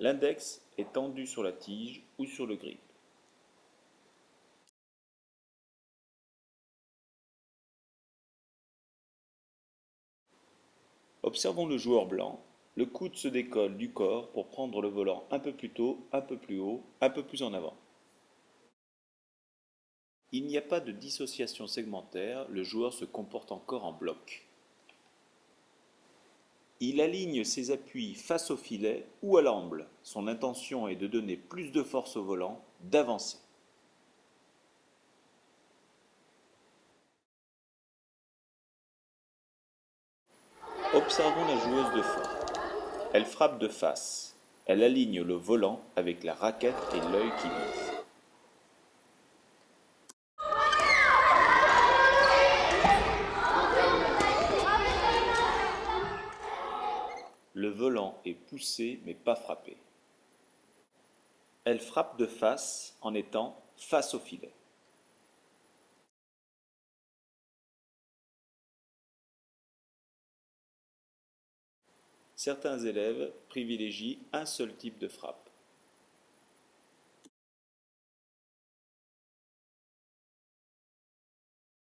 L'index est tendu sur la tige ou sur le grip. Observons le joueur blanc. Le coude se décolle du corps pour prendre le volant un peu plus tôt, un peu plus haut, un peu plus en avant. Il n'y a pas de dissociation segmentaire, le joueur se comporte encore en bloc. Il aligne ses appuis face au filet ou à l'amble. Son intention est de donner plus de force au volant, d'avancer. Observons la joueuse de fond. Elle frappe de face. Elle aligne le volant avec la raquette et l'œil qui vise. Le volant est poussé mais pas frappé. Elle frappe de face en étant face au filet. Certains élèves privilégient un seul type de frappe.